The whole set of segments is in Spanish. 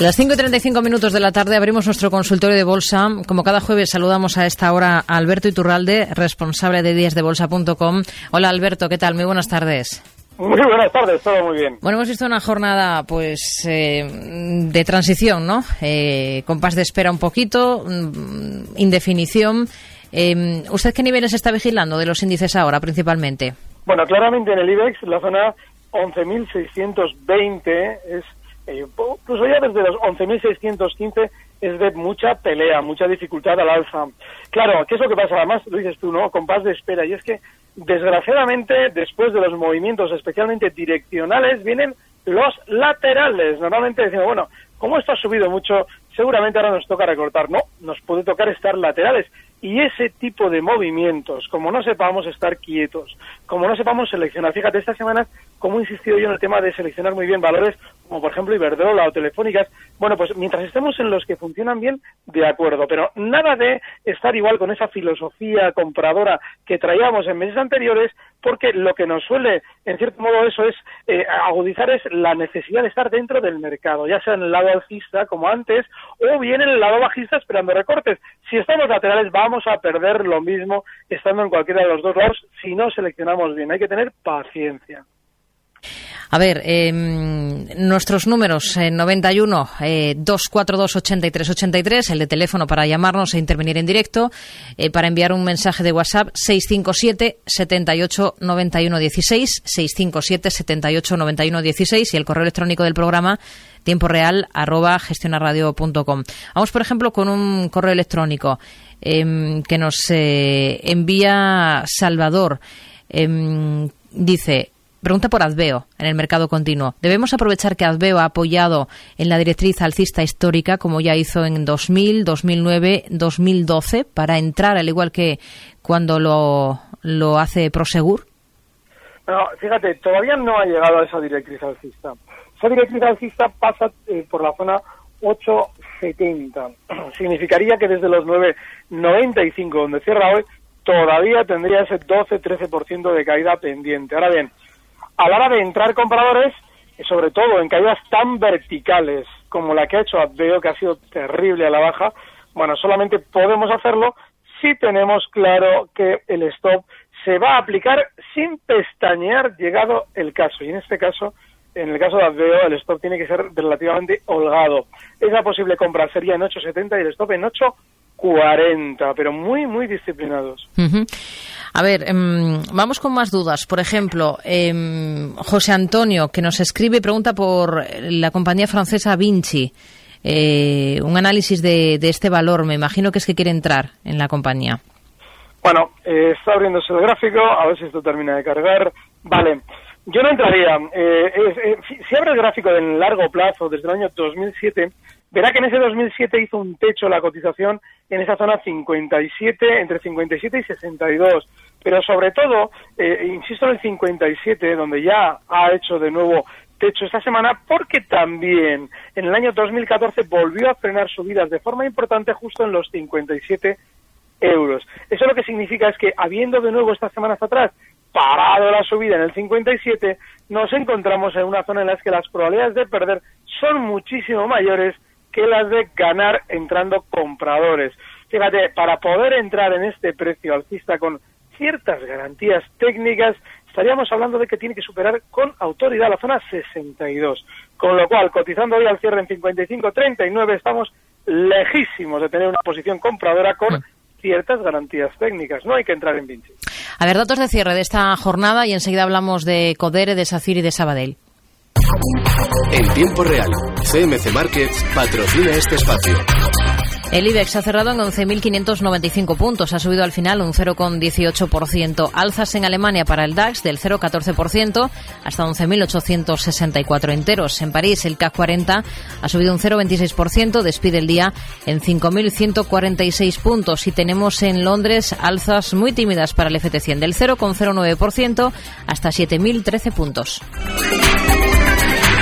Las 5 y 35 minutos de la tarde abrimos nuestro consultorio de bolsa. Como cada jueves saludamos a esta hora a Alberto Iturralde, responsable de díasdebolsa.com. Hola Alberto, ¿qué tal? Muy buenas tardes. Muy buenas tardes, todo muy bien. Bueno, hemos visto una jornada pues eh, de transición, ¿no? Eh, compás de espera un poquito, mm, indefinición. Eh, ¿Usted qué niveles está vigilando de los índices ahora principalmente? Bueno, claramente en el IBEX la zona 11.620 es incluso ya desde los 11.615 es de mucha pelea, mucha dificultad al alza. Claro, ¿qué es lo que pasa? Además, lo dices tú, ¿no? Compás de espera. Y es que, desgraciadamente, después de los movimientos especialmente direccionales, vienen los laterales. Normalmente decimos, bueno, como esto ha subido mucho, seguramente ahora nos toca recortar. No, nos puede tocar estar laterales. Y ese tipo de movimientos, como no sepamos estar quietos, como no sepamos seleccionar, fíjate, estas semanas, como he insistido yo en el tema de seleccionar muy bien valores, como por ejemplo Iberdrola o Telefónicas, bueno, pues mientras estemos en los que funcionan bien, de acuerdo, pero nada de estar igual con esa filosofía compradora que traíamos en meses anteriores, porque lo que nos suele, en cierto modo, eso es eh, agudizar es la necesidad de estar dentro del mercado, ya sea en el lado alcista, como antes, o bien en el lado bajista esperando recortes. Si estamos laterales, vamos a perder lo mismo estando en cualquiera de los dos lados si no seleccionamos bien. Hay que tener paciencia. A ver, eh, nuestros números, eh, 91 eh, 242 83 83, el de teléfono para llamarnos e intervenir en directo, eh, para enviar un mensaje de WhatsApp 657 78 91 16, 657 78 91 16 y el correo electrónico del programa tiempo real arroba gestionarradio.com. Vamos, por ejemplo, con un correo electrónico em, que nos eh, envía Salvador. Em, dice, Pregunta por Adveo en el mercado continuo. ¿Debemos aprovechar que Adveo ha apoyado en la directriz alcista histórica, como ya hizo en 2000, 2009, 2012, para entrar, al igual que cuando lo, lo hace Prosegur? No, fíjate, todavía no ha llegado a esa directriz alcista. Esa directriz alcista pasa eh, por la zona 870. Significaría que desde los 9.95, donde cierra hoy, todavía tendría ese 12-13% de caída pendiente. Ahora bien, a la hora de entrar compradores, sobre todo en caídas tan verticales como la que ha hecho Adveo, que ha sido terrible a la baja, bueno, solamente podemos hacerlo si tenemos claro que el stop se va a aplicar sin pestañear llegado el caso. Y en este caso, en el caso de Adveo, el stop tiene que ser relativamente holgado. Esa posible compra sería en 8.70 y el stop en 8.40, pero muy, muy disciplinados. Uh -huh. A ver, eh, vamos con más dudas. Por ejemplo, eh, José Antonio, que nos escribe pregunta por la compañía francesa Vinci. Eh, un análisis de, de, este valor, me imagino que es que quiere entrar en la compañía. Bueno, eh, está abriéndose el gráfico, a ver si esto termina de cargar. Vale, yo no entraría. Eh, si, si abre el gráfico en largo plazo, desde el año 2007, verá que en ese 2007 hizo un techo la cotización en esa zona 57, entre 57 y 62. Pero sobre todo, eh, insisto en el 57, donde ya ha hecho de nuevo techo esta semana, porque también en el año 2014 volvió a frenar subidas de forma importante justo en los 57 euros. Eso lo que significa es que, habiendo de nuevo estas semanas atrás parado la subida en el 57, nos encontramos en una zona en la que las probabilidades de perder son muchísimo mayores que las de ganar entrando compradores. Fíjate, para poder entrar en este precio alcista con ciertas garantías técnicas, estaríamos hablando de que tiene que superar con autoridad la zona 62. Con lo cual, cotizando hoy al cierre en 55.39, estamos lejísimos de tener una posición compradora con ciertas garantías técnicas. No hay que entrar en Vinci. A ver, datos de cierre de esta jornada y enseguida hablamos de Codere, de Sacir y de Sabadell. En tiempo real, CMC Markets patrocina este espacio. El IBEX ha cerrado en 11.595 puntos, ha subido al final un 0,18%. Alzas en Alemania para el DAX del 0,14% hasta 11.864 enteros. En París el CAC 40 ha subido un 0,26%, despide el día en 5.146 puntos. Y tenemos en Londres alzas muy tímidas para el FT100 del 0,09% hasta 7.013 puntos.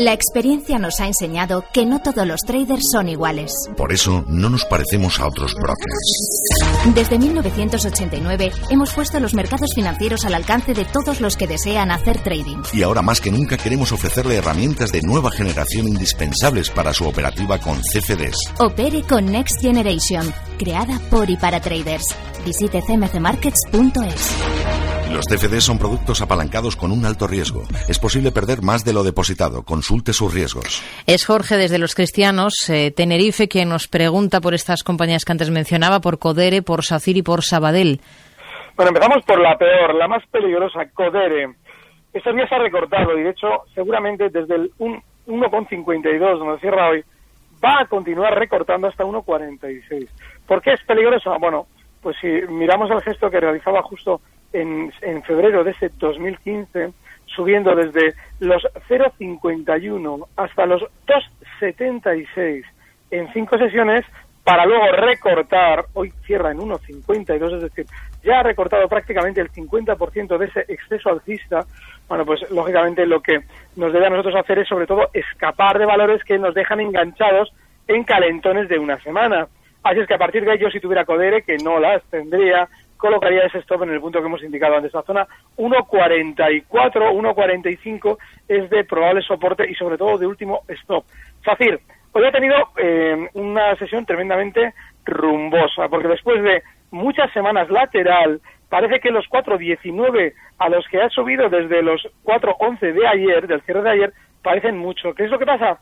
La experiencia nos ha enseñado que no todos los traders son iguales. Por eso no nos parecemos a otros brokers. Desde 1989 hemos puesto los mercados financieros al alcance de todos los que desean hacer trading. Y ahora más que nunca queremos ofrecerle herramientas de nueva generación indispensables para su operativa con CFDs. Opere con Next Generation, creada por y para traders. Visite cmcmarkets.es. Los CFDs son productos apalancados con un alto riesgo. Es posible perder más de lo depositado. Consulte sus riesgos. Es Jorge desde Los Cristianos, eh, Tenerife, quien nos pregunta por estas compañías que antes mencionaba, por Codere, por SACIR y por Sabadell. Bueno, empezamos por la peor, la más peligrosa, Codere. Esta día se ha recortado y, de hecho, seguramente desde el 1,52, donde cierra hoy, va a continuar recortando hasta 1,46. ¿Por qué es peligrosa? Bueno, pues si miramos el gesto que realizaba justo en, febrero de ese 2015, subiendo desde los 0,51 hasta los 2,76 en cinco sesiones, para luego recortar, hoy cierra en 1,52, es decir, ya ha recortado prácticamente el 50% de ese exceso alcista, bueno, pues lógicamente lo que nos debe a nosotros hacer es sobre todo escapar de valores que nos dejan enganchados en calentones de una semana. Así es que a partir de ello, si tuviera Codere, que no las tendría, colocaría ese stop en el punto que hemos indicado antes. La zona 1.44, 1.45 es de probable soporte y sobre todo de último stop. Facir, hoy ha tenido eh, una sesión tremendamente rumbosa, porque después de muchas semanas lateral, parece que los 4.19 a los que ha subido desde los 4.11 de ayer, del cierre de ayer, parecen mucho. ¿Qué es lo que pasa?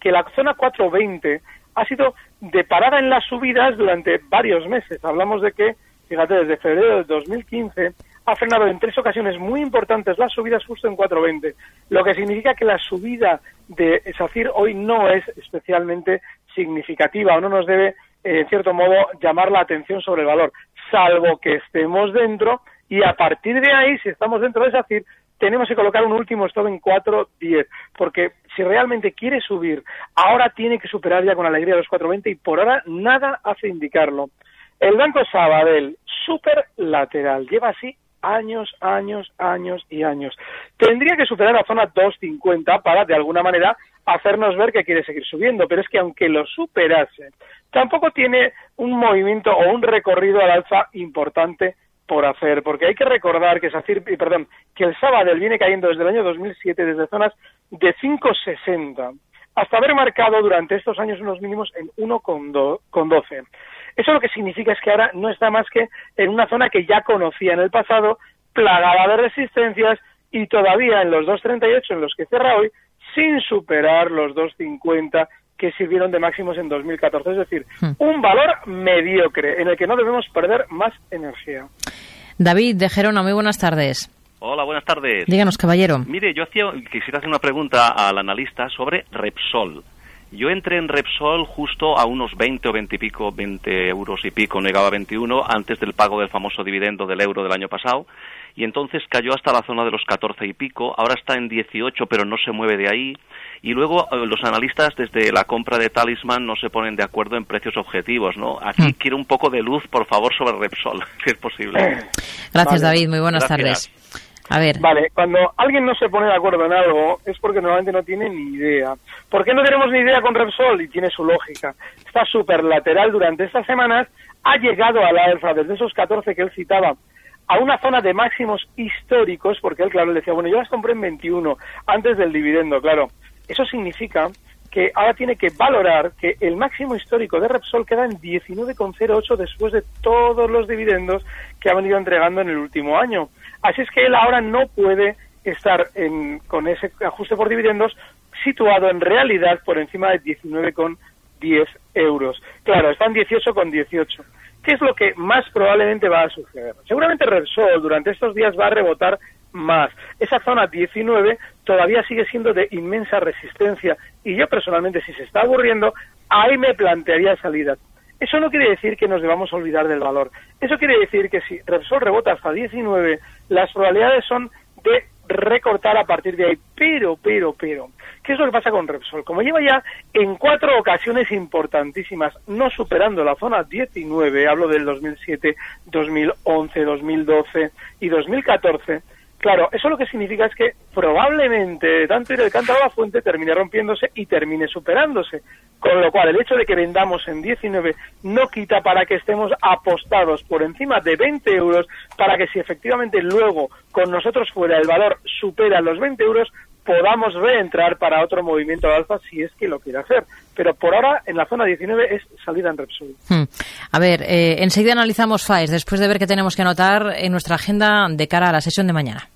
Que la zona 4.20 ha sido de parada en las subidas durante varios meses. Hablamos de que, fíjate, desde febrero de 2015 ha frenado en tres ocasiones muy importantes las subidas justo en 4.20, lo que significa que la subida de SACIR hoy no es especialmente significativa o no nos debe, en cierto modo, llamar la atención sobre el valor, salvo que estemos dentro y a partir de ahí, si estamos dentro de SACIR, tenemos que colocar un último stop en 4.10, porque si realmente quiere subir, ahora tiene que superar ya con alegría los 4.20 y por ahora nada hace indicarlo. El Banco Sabadell, super lateral, lleva así años, años, años y años. Tendría que superar la zona 2.50 para, de alguna manera, hacernos ver que quiere seguir subiendo, pero es que aunque lo superase, tampoco tiene un movimiento o un recorrido al alza importante por hacer, porque hay que recordar que perdón, que el Sabadell viene cayendo desde el año 2007 desde zonas de 5,60 hasta haber marcado durante estos años unos mínimos en 1,12. Eso lo que significa es que ahora no está más que en una zona que ya conocía en el pasado, plagada de resistencias y todavía en los 2,38 en los que cierra hoy, sin superar los 2,50 que sirvieron de máximos en 2014. Es decir, hmm. un valor mediocre en el que no debemos perder más energía. David de Gerona, muy buenas tardes. Hola, buenas tardes. Díganos, caballero. Mire, yo hacía, quisiera hacer una pregunta al analista sobre Repsol. Yo entré en Repsol justo a unos 20 o 20 y pico, 20 euros y pico, negaba 21, antes del pago del famoso dividendo del euro del año pasado y entonces cayó hasta la zona de los 14 y pico, ahora está en 18 pero no se mueve de ahí y luego eh, los analistas desde la compra de Talisman no se ponen de acuerdo en precios objetivos, ¿no? Aquí hmm. quiero un poco de luz, por favor, sobre Repsol, si es posible. Gracias, David. Muy buenas tardes. A ver. Vale, cuando alguien no se pone de acuerdo en algo es porque normalmente no tiene ni idea. ¿Por qué no tenemos ni idea con Repsol? Y tiene su lógica. Está súper lateral durante estas semanas, ha llegado a la alfa desde esos 14 que él citaba a una zona de máximos históricos, porque él, claro, le decía, bueno, yo las compré en 21, antes del dividendo, claro. Eso significa que ahora tiene que valorar que el máximo histórico de Repsol queda en 19,08 después de todos los dividendos que ha venido entregando en el último año. Así es que él ahora no puede estar en, con ese ajuste por dividendos situado en realidad por encima de 19,10 euros. Claro, están 18,18. ¿Qué es lo que más probablemente va a suceder? Seguramente Repsol durante estos días va a rebotar más. Esa zona 19 todavía sigue siendo de inmensa resistencia y yo personalmente si se está aburriendo, ahí me plantearía salidas. Eso no quiere decir que nos debamos olvidar del valor. Eso quiere decir que si Repsol rebota hasta 19, las probabilidades son de recortar a partir de ahí. Pero, pero, pero, ¿qué es lo que pasa con Repsol? Como lleva ya en cuatro ocasiones importantísimas no superando la zona 19, hablo del 2007, 2011, 2012 y 2014, Claro, eso lo que significa es que probablemente tanto ir cántaro a la fuente termine rompiéndose y termine superándose. Con lo cual, el hecho de que vendamos en 19 no quita para que estemos apostados por encima de 20 euros para que si efectivamente luego con nosotros fuera el valor supera los 20 euros, podamos reentrar para otro movimiento alfa si es que lo quiere hacer. Pero por ahora, en la zona 19 es salida en Repsol. Hmm. A ver, eh, enseguida analizamos FAES después de ver qué tenemos que anotar en nuestra agenda de cara a la sesión de mañana.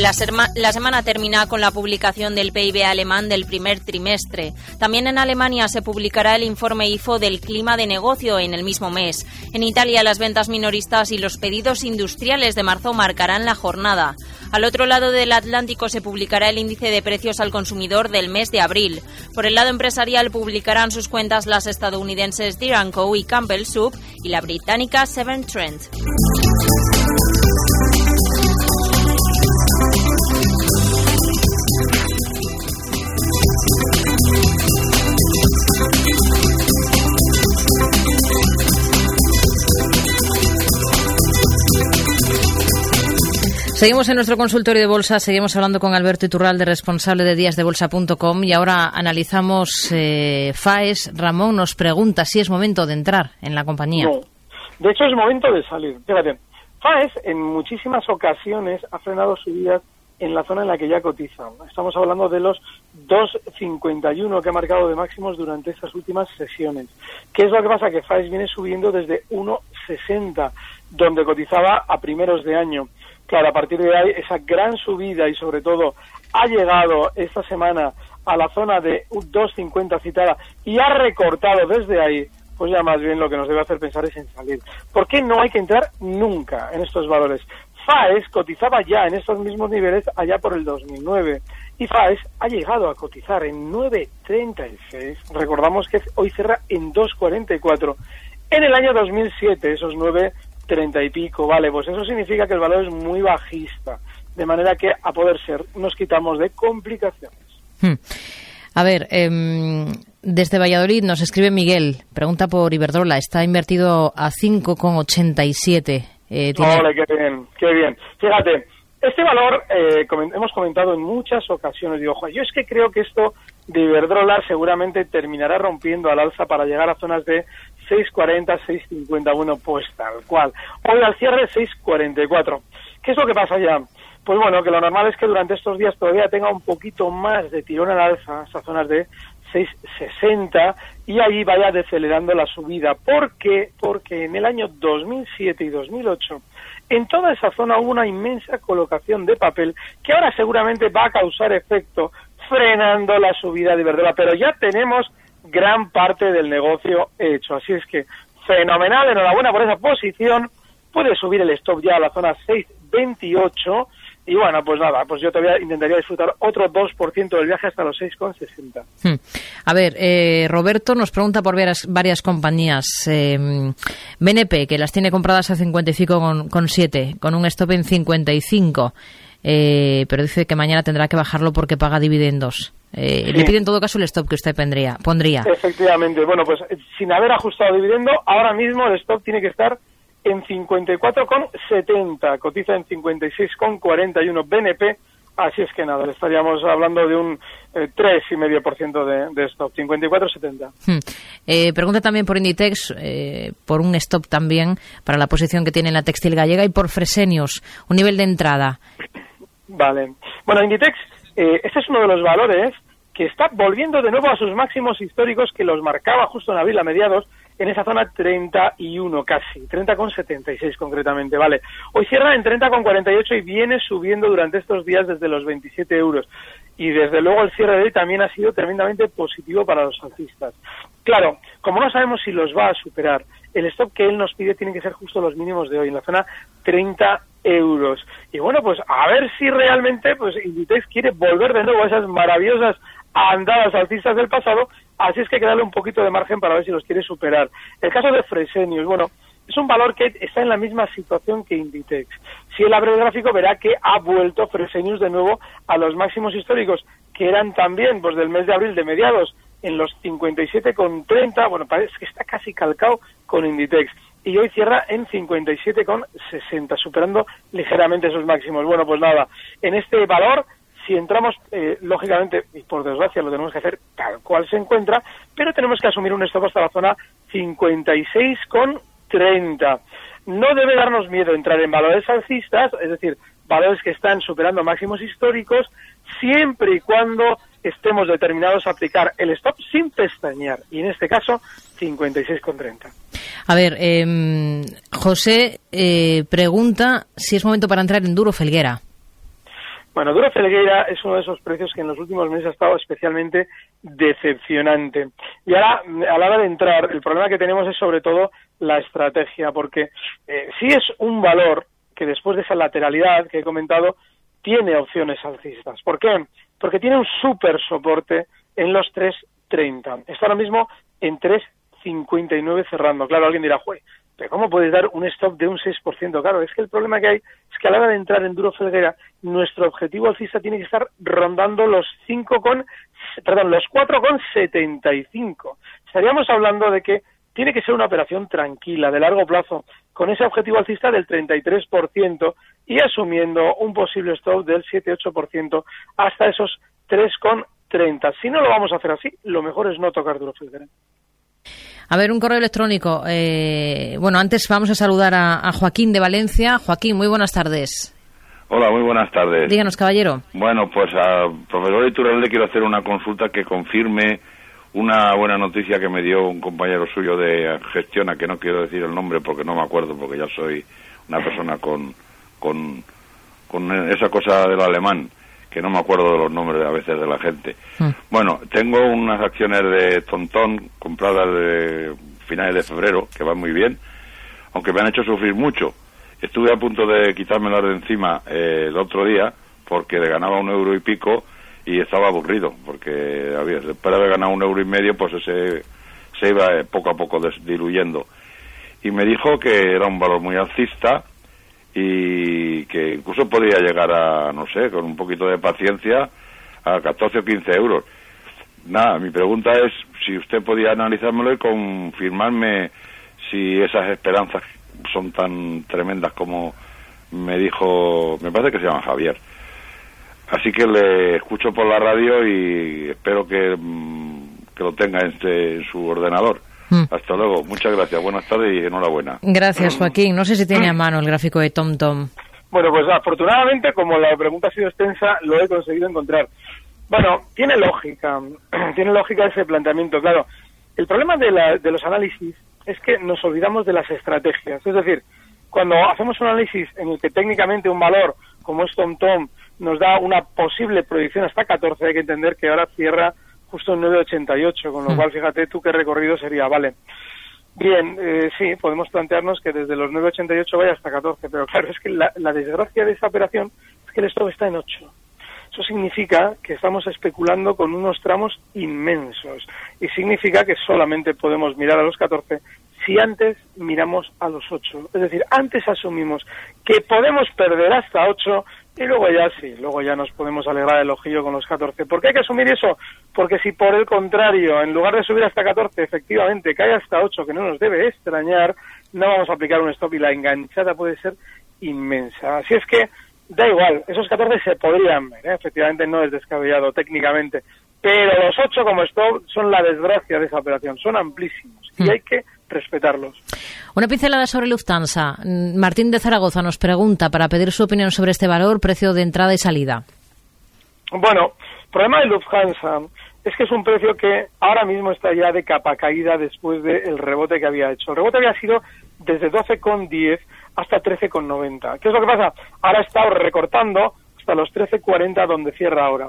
La, semana termina con la publicación del PIB alemán del primer trimestre. También en Alemania se publicará el informe IFO del clima de negocio en el mismo mes. En Italia las ventas minoristas y los pedidos industriales de marzo marcarán la jornada. Al otro lado del Atlántico se publicará el índice de precios al consumidor del mes de abril. Por el lado empresarial publicarán sus cuentas las estadounidenses Deere Co y Campbell Soup y la británica Seven Trent. Seguimos en nuestro consultorio de bolsa, seguimos hablando con Alberto Iturralde, responsable de díasdebolsa.com y ahora analizamos eh, FAES. Ramón nos pregunta si es momento de entrar en la compañía. De hecho es momento de salir. Fíjate, FAES en muchísimas ocasiones ha frenado subidas en la zona en la que ya cotiza. Estamos hablando de los 2.51 que ha marcado de máximos durante estas últimas sesiones. ¿Qué es lo que pasa? Que FAES viene subiendo desde 1.60, donde cotizaba a primeros de año. Claro, a partir de ahí, esa gran subida y sobre todo ha llegado esta semana a la zona de 2.50 citada y ha recortado desde ahí, pues ya más bien lo que nos debe hacer pensar es en salir. ¿Por qué no hay que entrar nunca en estos valores? FAES cotizaba ya en estos mismos niveles allá por el 2009 y FAES ha llegado a cotizar en 9.36. Recordamos que hoy cierra en 2.44. En el año 2007 esos 9 treinta y pico, vale, pues eso significa que el valor es muy bajista, de manera que a poder ser nos quitamos de complicaciones. Hmm. A ver, em, desde Valladolid nos escribe Miguel, pregunta por Iberdrola, está invertido a 5,87. Eh, tiene... qué bien, qué bien. Fíjate, este valor eh, hemos comentado en muchas ocasiones. Digo, yo es que creo que esto de Iberdrola seguramente terminará rompiendo al alza para llegar a zonas de 6.40, 6.51, pues tal cual. Hoy al cierre 6.44. ¿Qué es lo que pasa ya? Pues bueno, que lo normal es que durante estos días todavía tenga un poquito más de tirón al alza, esas zonas de 6.60, y ahí vaya decelerando la subida. ¿Por qué? Porque en el año 2007 y 2008 en toda esa zona hubo una inmensa colocación de papel que ahora seguramente va a causar efecto frenando la subida de verdad. Pero ya tenemos gran parte del negocio hecho. Así es que fenomenal, enhorabuena por esa posición. Puede subir el stop ya a la zona 628 y bueno, pues nada, pues yo todavía intentaría disfrutar otro 2% del viaje hasta los 6,60. Hmm. A ver, eh, Roberto nos pregunta por varias, varias compañías. Eh, BNP, que las tiene compradas a 55 con, con 7, con un stop en 55. Eh, pero dice que mañana tendrá que bajarlo porque paga dividendos. Eh, Le pide en todo caso el stop que usted pondría, pondría. Efectivamente. Bueno, pues sin haber ajustado dividendo, ahora mismo el stop tiene que estar en 54,70. Cotiza en 56,41 BNP Así es que nada, le estaríamos hablando de un eh, 3,5% de, de stop, 54,70. Hmm. Eh, pregunta también por Inditex, eh, por un stop también para la posición que tiene en la textil gallega y por Fresenius, un nivel de entrada. Vale. Bueno, Inditex, eh, este es uno de los valores que está volviendo de nuevo a sus máximos históricos que los marcaba justo en abril a mediados en esa zona 31 casi, 30,76 concretamente, vale. Hoy cierra en 30,48 y viene subiendo durante estos días desde los 27 euros. Y desde luego el cierre de hoy también ha sido tremendamente positivo para los alcistas. Claro, como no sabemos si los va a superar, el stop que él nos pide tiene que ser justo los mínimos de hoy, en la zona 30 euros. Y bueno, pues a ver si realmente pues Inditex quiere volver de nuevo a esas maravillosas andadas alcistas del pasado, así es que hay que darle un poquito de margen para ver si los quiere superar. El caso de Fresenius, bueno, es un valor que está en la misma situación que Inditex. Si él abre el gráfico verá que ha vuelto Fresenius de nuevo a los máximos históricos, que eran también pues del mes de abril de mediados en los 57,30, bueno, parece que está casi calcado con Inditex. Y hoy cierra en 57,60, superando ligeramente esos máximos. Bueno, pues nada, en este valor si entramos, eh, lógicamente, y por desgracia lo tenemos que hacer tal cual se encuentra, pero tenemos que asumir un stop hasta la zona 56,30. No debe darnos miedo entrar en valores alcistas, es decir, valores que están superando máximos históricos, siempre y cuando estemos determinados a aplicar el stop sin pestañear, y en este caso 56,30. A ver, eh, José pregunta si es momento para entrar en Duro Felguera. Bueno, Duro Felgueira es uno de esos precios que en los últimos meses ha estado especialmente decepcionante. Y ahora, a la hora de entrar, el problema que tenemos es sobre todo la estrategia, porque eh, sí es un valor que después de esa lateralidad que he comentado, tiene opciones alcistas. ¿Por qué? Porque tiene un súper soporte en los 3.30. Está ahora mismo en 3.59 cerrando. Claro, alguien dirá, juez, ¿cómo puedes dar un stop de un 6%? Claro, es que el problema que hay es que a la hora de entrar en Duro Felguera, nuestro objetivo alcista tiene que estar rondando los 5 con, perdón, los 4,75. Estaríamos hablando de que tiene que ser una operación tranquila, de largo plazo, con ese objetivo alcista del 33% y asumiendo un posible stop del 7-8% hasta esos 3,30. Si no lo vamos a hacer así, lo mejor es no tocar Duro Felguera. A ver, un correo electrónico. Eh, bueno, antes vamos a saludar a, a, Joaquín de Valencia. Joaquín, muy buenas tardes. Hola, muy buenas tardes. Díganos, caballero. Bueno, pues al profesor Iturralde quiero hacer una consulta que confirme una buena noticia que me dio un compañero suyo de gestión, a que no quiero decir el nombre porque no me acuerdo, porque ya soy una persona con, con, con esa cosa del alemán que no me acuerdo de los nombres a veces de la gente. Mm. Bueno, tengo unas acciones de Tontón compradas de finales de febrero, que van muy bien, aunque me han hecho sufrir mucho. Estuve a punto de quitármelas de encima eh, el otro día, porque ganaba un euro y pico y estaba aburrido, porque había, después de haber ganado un euro y medio, pues ese, se iba eh, poco a poco diluyendo. Y me dijo que era un valor muy alcista, y que incluso podría llegar a, no sé, con un poquito de paciencia, a 14 o 15 euros. Nada, mi pregunta es si usted podía analizármelo y confirmarme si esas esperanzas son tan tremendas como me dijo, me parece que se llama Javier. Así que le escucho por la radio y espero que, mm, que lo tenga en, este, en su ordenador. Mm. Hasta luego. Muchas gracias. Buenas tardes y enhorabuena. Gracias, Joaquín. No sé si tiene a mano el gráfico de TomTom. Tom. Bueno, pues afortunadamente, como la pregunta ha sido extensa, lo he conseguido encontrar. Bueno, tiene lógica, tiene lógica ese planteamiento, claro. El problema de, la, de los análisis es que nos olvidamos de las estrategias. Es decir, cuando hacemos un análisis en el que técnicamente un valor como es TomTom nos da una posible proyección hasta 14, hay que entender que ahora cierra justo en 9,88, con lo mm. cual fíjate tú qué recorrido sería, vale. Bien, eh, sí, podemos plantearnos que desde los 9,88 vaya hasta 14, pero claro, es que la, desgracia de esta operación es que el stop está en 8. Eso significa que estamos especulando con unos tramos inmensos y significa que solamente podemos mirar a los 14 si antes miramos a los 8. Es decir, antes asumimos que podemos perder hasta 8 y luego ya sí, luego ya nos podemos alegrar el ojillo con los 14. ¿Por qué hay que asumir eso? Porque si por el contrario, en lugar de subir hasta 14, efectivamente cae hasta 8, que no nos debe extrañar, no vamos a aplicar un stop y la enganchada puede ser inmensa. Así es que da igual, esos 14 se podrían ver, ¿eh? efectivamente no es descabellado técnicamente, pero los 8 como stop son la desgracia de esa operación, son amplísimos y Hmm. hay que respetarlos. Una pincelada sobre Lufthansa. Martín de Zaragoza nos pregunta para pedir su opinión sobre este valor, precio de entrada y salida. Bueno, el problema de Lufthansa es que es un precio que ahora mismo está ya de capa caída después del rebote que había hecho. El rebote había sido desde 12,10 hasta 13,90. ¿Qué es lo que pasa? Ahora estado recortando hasta los 13,40 donde cierra ahora.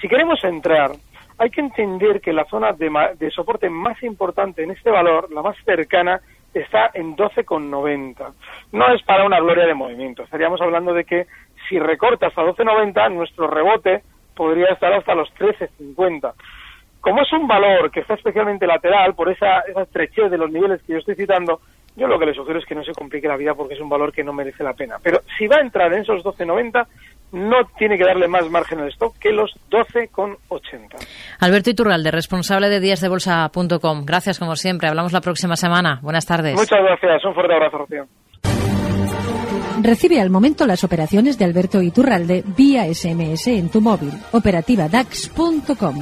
Si queremos entrar, hay que entender que la zona de, de soporte más importante en este valor, la más cercana, está en 12,90. No es para una gloria de movimiento. Estaríamos hablando de que si recorta hasta 12,90, nuestro rebote podría estar hasta los 13,50. Como es un valor que está especialmente lateral por esa, esa estrechez de los niveles que yo estoy citando, yo lo que le sugiero es que no se complique la vida porque es un valor que no merece la pena. Pero si va a entrar en esos 12,90, no tiene que darle más margen al stock que los 12,80. Alberto Iturralde, responsable de díasdebolsa.com. Gracias, como siempre. Hablamos la próxima semana. Buenas tardes. Muchas gracias. Un fuerte abrazo, Rocío. Recibe al momento las operaciones de Alberto Iturralde vía SMS en tu móvil. Operativa DAX.com.